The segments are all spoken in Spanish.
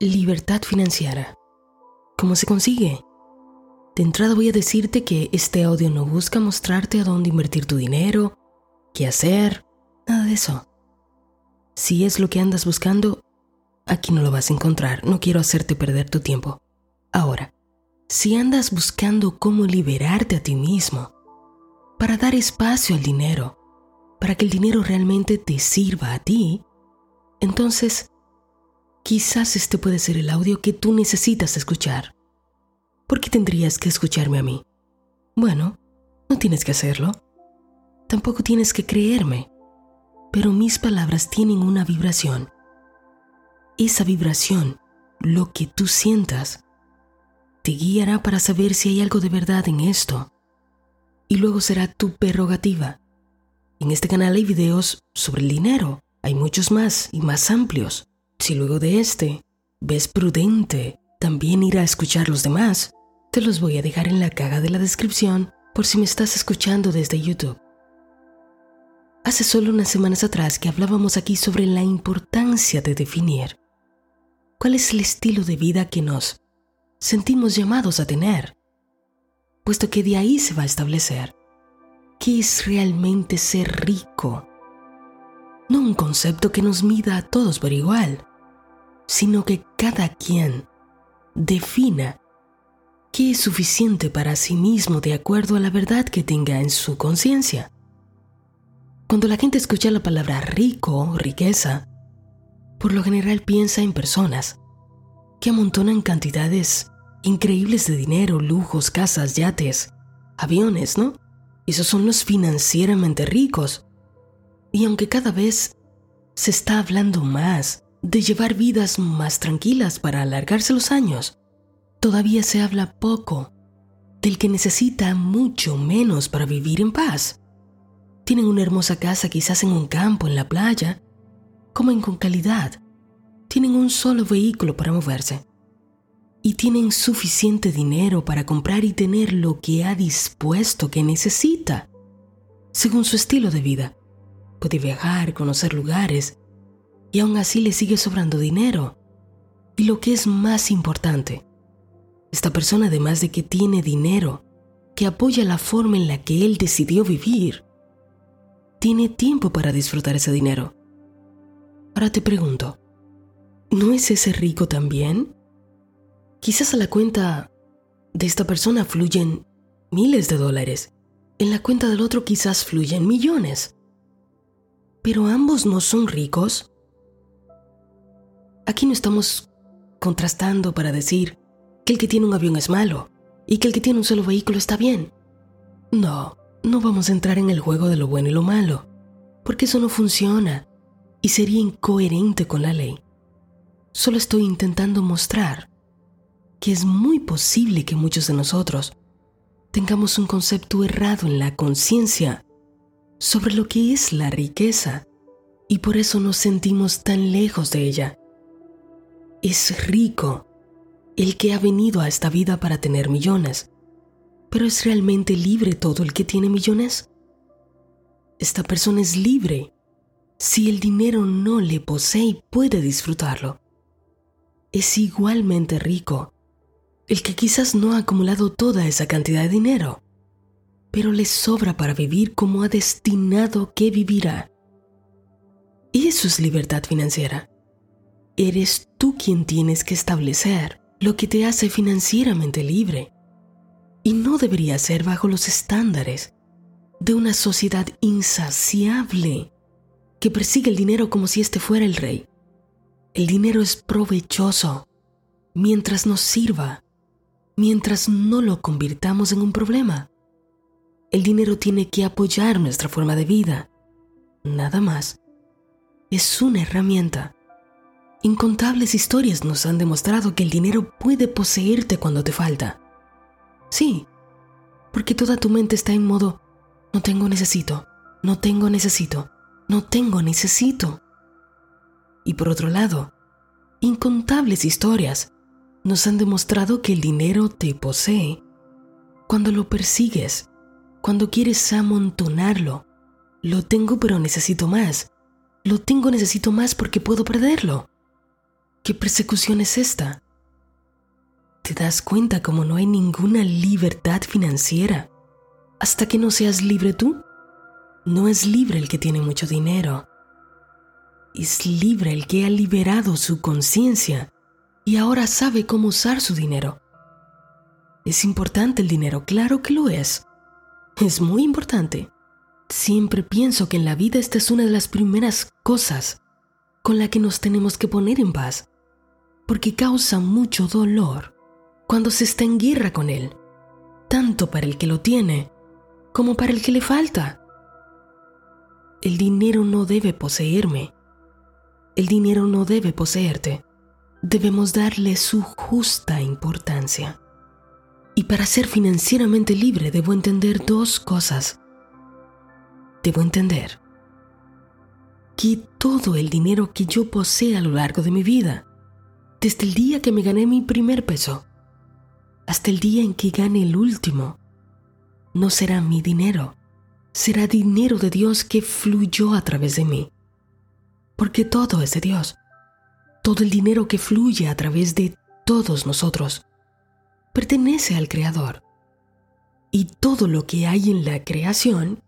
Libertad financiera. ¿Cómo se consigue? De entrada voy a decirte que este audio no busca mostrarte a dónde invertir tu dinero, qué hacer, nada de eso. Si es lo que andas buscando, aquí no lo vas a encontrar. No quiero hacerte perder tu tiempo. Ahora, si andas buscando cómo liberarte a ti mismo, para dar espacio al dinero, para que el dinero realmente te sirva a ti, entonces Quizás este puede ser el audio que tú necesitas escuchar. ¿Por qué tendrías que escucharme a mí? Bueno, no tienes que hacerlo. Tampoco tienes que creerme. Pero mis palabras tienen una vibración. Esa vibración, lo que tú sientas, te guiará para saber si hay algo de verdad en esto. Y luego será tu prerrogativa. En este canal hay videos sobre el dinero. Hay muchos más y más amplios. Si luego de este ves prudente también ir a escuchar los demás, te los voy a dejar en la caja de la descripción por si me estás escuchando desde YouTube. Hace solo unas semanas atrás que hablábamos aquí sobre la importancia de definir cuál es el estilo de vida que nos sentimos llamados a tener, puesto que de ahí se va a establecer qué es realmente ser rico, no un concepto que nos mida a todos por igual, sino que cada quien defina qué es suficiente para sí mismo de acuerdo a la verdad que tenga en su conciencia. Cuando la gente escucha la palabra rico o riqueza, por lo general piensa en personas que amontonan cantidades increíbles de dinero, lujos, casas, yates, aviones, ¿no? Esos son los financieramente ricos. Y aunque cada vez se está hablando más de llevar vidas más tranquilas para alargarse los años, todavía se habla poco del que necesita mucho menos para vivir en paz. Tienen una hermosa casa quizás en un campo, en la playa, comen con calidad, tienen un solo vehículo para moverse y tienen suficiente dinero para comprar y tener lo que ha dispuesto que necesita, según su estilo de vida. Puede viajar, conocer lugares, y aún así le sigue sobrando dinero. Y lo que es más importante, esta persona además de que tiene dinero, que apoya la forma en la que él decidió vivir, tiene tiempo para disfrutar ese dinero. Ahora te pregunto, ¿no es ese rico también? Quizás a la cuenta de esta persona fluyen miles de dólares, en la cuenta del otro quizás fluyen millones. Pero ambos no son ricos. Aquí no estamos contrastando para decir que el que tiene un avión es malo y que el que tiene un solo vehículo está bien. No, no vamos a entrar en el juego de lo bueno y lo malo, porque eso no funciona y sería incoherente con la ley. Solo estoy intentando mostrar que es muy posible que muchos de nosotros tengamos un concepto errado en la conciencia sobre lo que es la riqueza y por eso nos sentimos tan lejos de ella. Es rico el que ha venido a esta vida para tener millones, pero ¿es realmente libre todo el que tiene millones? Esta persona es libre si el dinero no le posee y puede disfrutarlo. Es igualmente rico el que quizás no ha acumulado toda esa cantidad de dinero, pero le sobra para vivir como ha destinado que vivirá. Y eso es libertad financiera eres tú quien tienes que establecer lo que te hace financieramente libre. Y no debería ser bajo los estándares de una sociedad insaciable que persigue el dinero como si éste fuera el rey. El dinero es provechoso mientras nos sirva, mientras no lo convirtamos en un problema. El dinero tiene que apoyar nuestra forma de vida. Nada más. Es una herramienta Incontables historias nos han demostrado que el dinero puede poseerte cuando te falta. Sí, porque toda tu mente está en modo, no tengo necesito, no tengo necesito, no tengo necesito. Y por otro lado, incontables historias nos han demostrado que el dinero te posee cuando lo persigues, cuando quieres amontonarlo. Lo tengo pero necesito más. Lo tengo necesito más porque puedo perderlo. ¿Qué persecución es esta? ¿Te das cuenta como no hay ninguna libertad financiera hasta que no seas libre tú? No es libre el que tiene mucho dinero. Es libre el que ha liberado su conciencia y ahora sabe cómo usar su dinero. ¿Es importante el dinero? Claro que lo es. Es muy importante. Siempre pienso que en la vida esta es una de las primeras cosas con la que nos tenemos que poner en paz, porque causa mucho dolor cuando se está en guerra con él, tanto para el que lo tiene como para el que le falta. El dinero no debe poseerme. El dinero no debe poseerte. Debemos darle su justa importancia. Y para ser financieramente libre debo entender dos cosas. Debo entender que todo el dinero que yo posea a lo largo de mi vida, desde el día que me gané mi primer peso hasta el día en que gane el último, no será mi dinero, será dinero de Dios que fluyó a través de mí. Porque todo es de Dios. Todo el dinero que fluye a través de todos nosotros pertenece al Creador. Y todo lo que hay en la creación,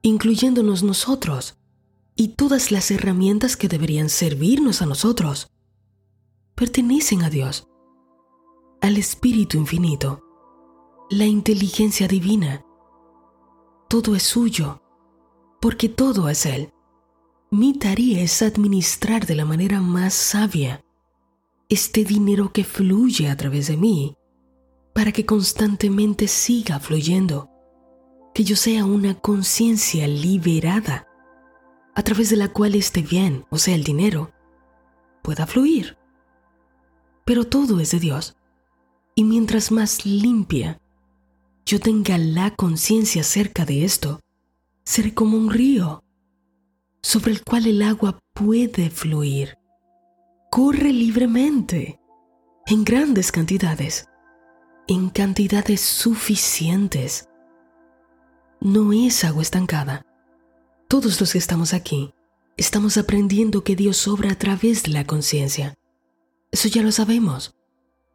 incluyéndonos nosotros, y todas las herramientas que deberían servirnos a nosotros, pertenecen a Dios, al Espíritu Infinito, la inteligencia divina. Todo es suyo, porque todo es Él. Mi tarea es administrar de la manera más sabia este dinero que fluye a través de mí para que constantemente siga fluyendo, que yo sea una conciencia liberada, a través de la cual este bien, o sea, el dinero, pueda fluir. Pero todo es de Dios, y mientras más limpia yo tenga la conciencia cerca de esto, seré como un río sobre el cual el agua puede fluir. Corre libremente, en grandes cantidades, en cantidades suficientes. No es agua estancada. Todos los que estamos aquí estamos aprendiendo que Dios obra a través de la conciencia. Eso ya lo sabemos.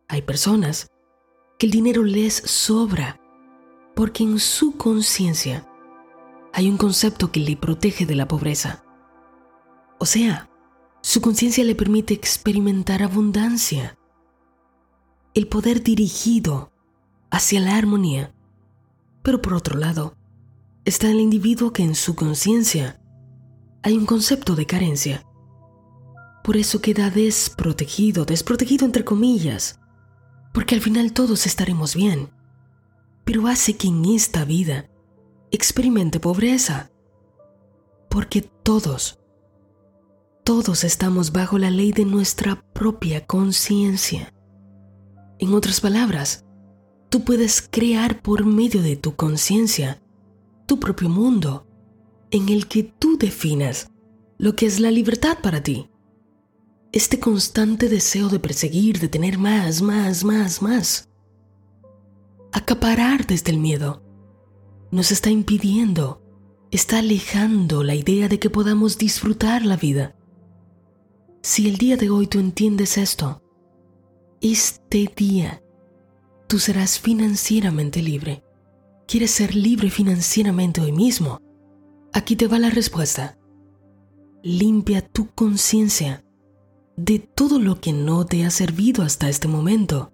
Hay personas que el dinero les sobra porque en su conciencia hay un concepto que le protege de la pobreza. O sea, su conciencia le permite experimentar abundancia el poder dirigido hacia la armonía. Pero por otro lado, está el individuo que en su conciencia hay un concepto de carencia. Por eso queda desprotegido, desprotegido entre comillas, porque al final todos estaremos bien, pero hace que en esta vida experimente pobreza, porque todos, todos estamos bajo la ley de nuestra propia conciencia. En otras palabras, tú puedes crear por medio de tu conciencia tu propio mundo en el que tú definas lo que es la libertad para ti. Este constante deseo de perseguir, de tener más, más, más, más. Acaparar desde el miedo nos está impidiendo, está alejando la idea de que podamos disfrutar la vida. Si el día de hoy tú entiendes esto, este día tú serás financieramente libre. ¿Quieres ser libre financieramente hoy mismo? Aquí te va la respuesta. Limpia tu conciencia de todo lo que no te ha servido hasta este momento,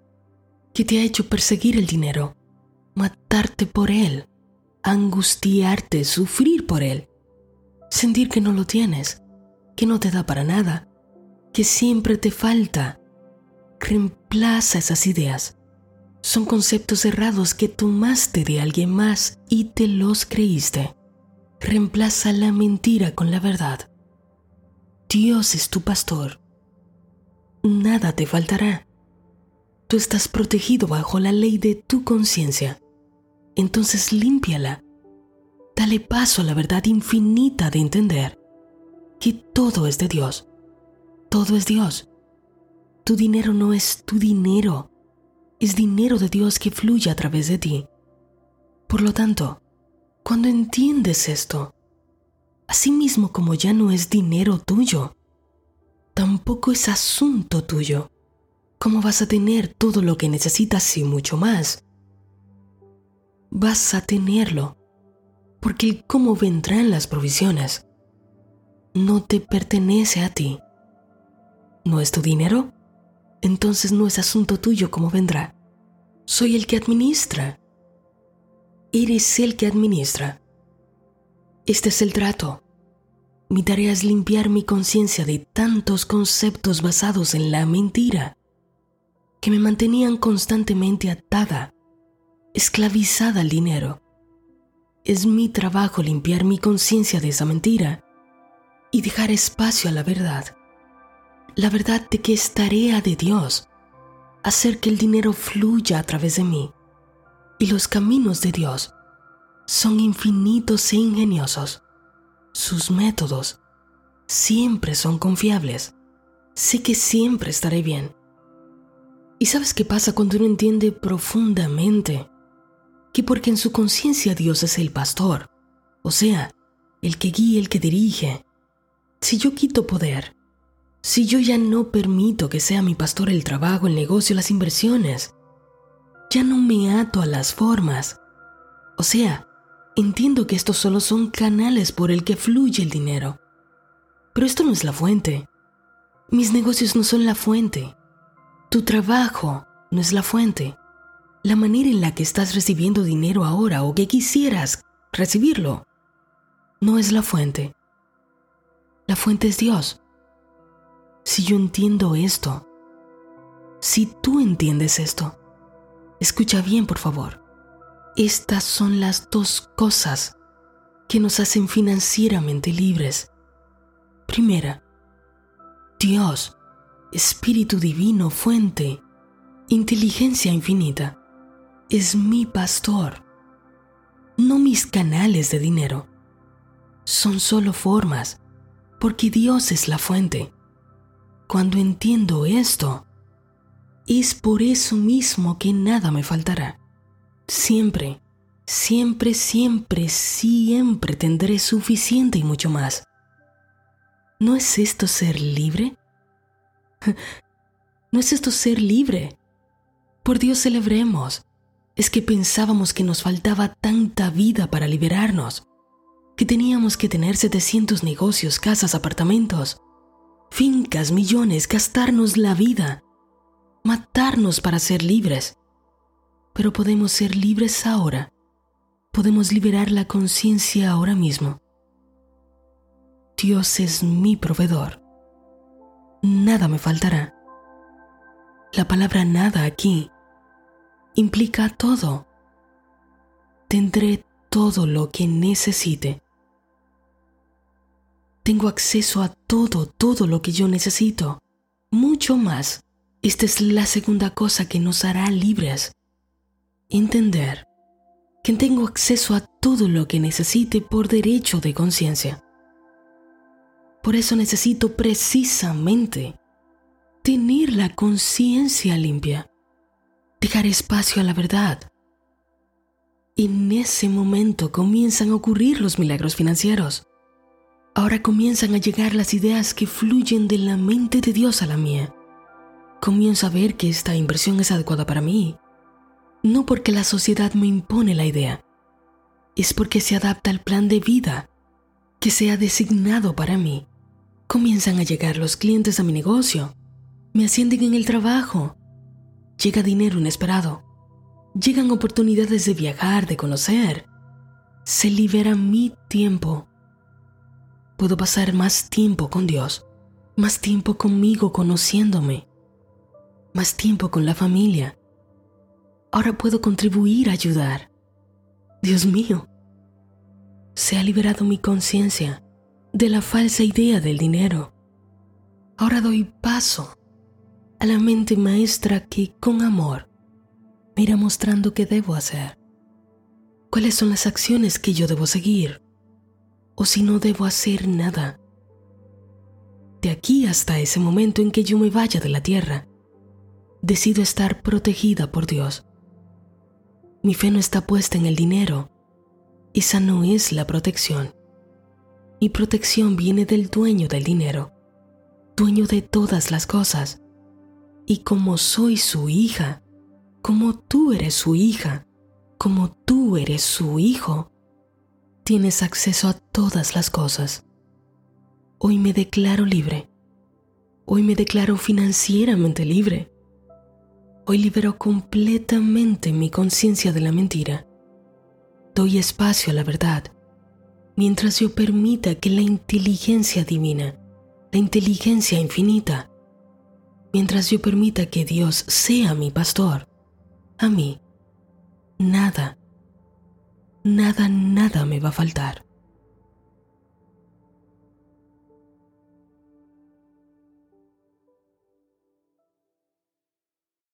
que te ha hecho perseguir el dinero, matarte por él, angustiarte, sufrir por él, sentir que no lo tienes, que no te da para nada, que siempre te falta, Reemplaza esas ideas. Son conceptos errados que tomaste de alguien más y te los creíste. Reemplaza la mentira con la verdad. Dios es tu pastor. Nada te faltará. Tú estás protegido bajo la ley de tu conciencia. Entonces límpiala. Dale paso a la verdad infinita de entender que todo es de Dios. Todo es Dios. Tu dinero no es tu dinero, es dinero de Dios que fluye a través de ti. Por lo tanto, cuando entiendes esto, así mismo como ya no es dinero tuyo, tampoco es asunto tuyo. ¿Cómo vas a tener todo lo que necesitas y mucho más? Vas a tenerlo, porque cómo vendrán las provisiones no te pertenece a ti. ¿No es tu dinero? Entonces no es asunto tuyo cómo vendrá. Soy el que administra. Eres el que administra. Este es el trato. Mi tarea es limpiar mi conciencia de tantos conceptos basados en la mentira que me mantenían constantemente atada, esclavizada al dinero. Es mi trabajo limpiar mi conciencia de esa mentira y dejar espacio a la verdad. La verdad de que es tarea de Dios hacer que el dinero fluya a través de mí. Y los caminos de Dios son infinitos e ingeniosos. Sus métodos siempre son confiables. Sé que siempre estaré bien. ¿Y sabes qué pasa cuando uno entiende profundamente que porque en su conciencia Dios es el pastor, o sea, el que guía, el que dirige, si yo quito poder, si yo ya no permito que sea mi pastor el trabajo, el negocio, las inversiones, ya no me ato a las formas. O sea, entiendo que estos solo son canales por el que fluye el dinero. Pero esto no es la fuente. Mis negocios no son la fuente. Tu trabajo no es la fuente. La manera en la que estás recibiendo dinero ahora o que quisieras recibirlo no es la fuente. La fuente es Dios. Si yo entiendo esto, si tú entiendes esto, escucha bien por favor. Estas son las dos cosas que nos hacen financieramente libres. Primera, Dios Espíritu Divino, fuente, inteligencia infinita, es mi pastor, no mis canales de dinero. Son solo formas, porque Dios es la fuente. Cuando entiendo esto, es por eso mismo que nada me faltará. Siempre, siempre, siempre, siempre tendré suficiente y mucho más. ¿No es esto ser libre? ¿No es esto ser libre? Por Dios celebremos. Es que pensábamos que nos faltaba tanta vida para liberarnos, que teníamos que tener 700 negocios, casas, apartamentos, fincas, millones, gastarnos la vida, matarnos para ser libres. Pero podemos ser libres ahora. Podemos liberar la conciencia ahora mismo. Dios es mi proveedor nada me faltará. La palabra nada aquí implica todo. Tendré todo lo que necesite. Tengo acceso a todo, todo lo que yo necesito. Mucho más. Esta es la segunda cosa que nos hará libres. Entender que tengo acceso a todo lo que necesite por derecho de conciencia. Por eso necesito precisamente tener la conciencia limpia, dejar espacio a la verdad. En ese momento comienzan a ocurrir los milagros financieros. Ahora comienzan a llegar las ideas que fluyen de la mente de Dios a la mía. Comienzo a ver que esta inversión es adecuada para mí, no porque la sociedad me impone la idea, es porque se adapta al plan de vida que se ha designado para mí. Comienzan a llegar los clientes a mi negocio. Me ascienden en el trabajo. Llega dinero inesperado. Llegan oportunidades de viajar, de conocer. Se libera mi tiempo. Puedo pasar más tiempo con Dios, más tiempo conmigo conociéndome, más tiempo con la familia. Ahora puedo contribuir a ayudar. Dios mío, se ha liberado mi conciencia de la falsa idea del dinero. Ahora doy paso a la mente maestra que con amor me irá mostrando qué debo hacer, cuáles son las acciones que yo debo seguir o si no debo hacer nada. De aquí hasta ese momento en que yo me vaya de la tierra, decido estar protegida por Dios. Mi fe no está puesta en el dinero, esa no es la protección. Mi protección viene del dueño del dinero. dueño de todas las cosas. Y como soy su hija, como tú eres su hija, como tú eres su hijo, tienes acceso a todas las cosas. Hoy me declaro libre. Hoy me declaro financieramente libre. Hoy libero completamente mi conciencia de la mentira. Doy espacio a la verdad, mientras yo permita que la inteligencia divina, la inteligencia infinita, mientras yo permita que Dios sea mi pastor, a mí, nada, nada, nada me va a faltar.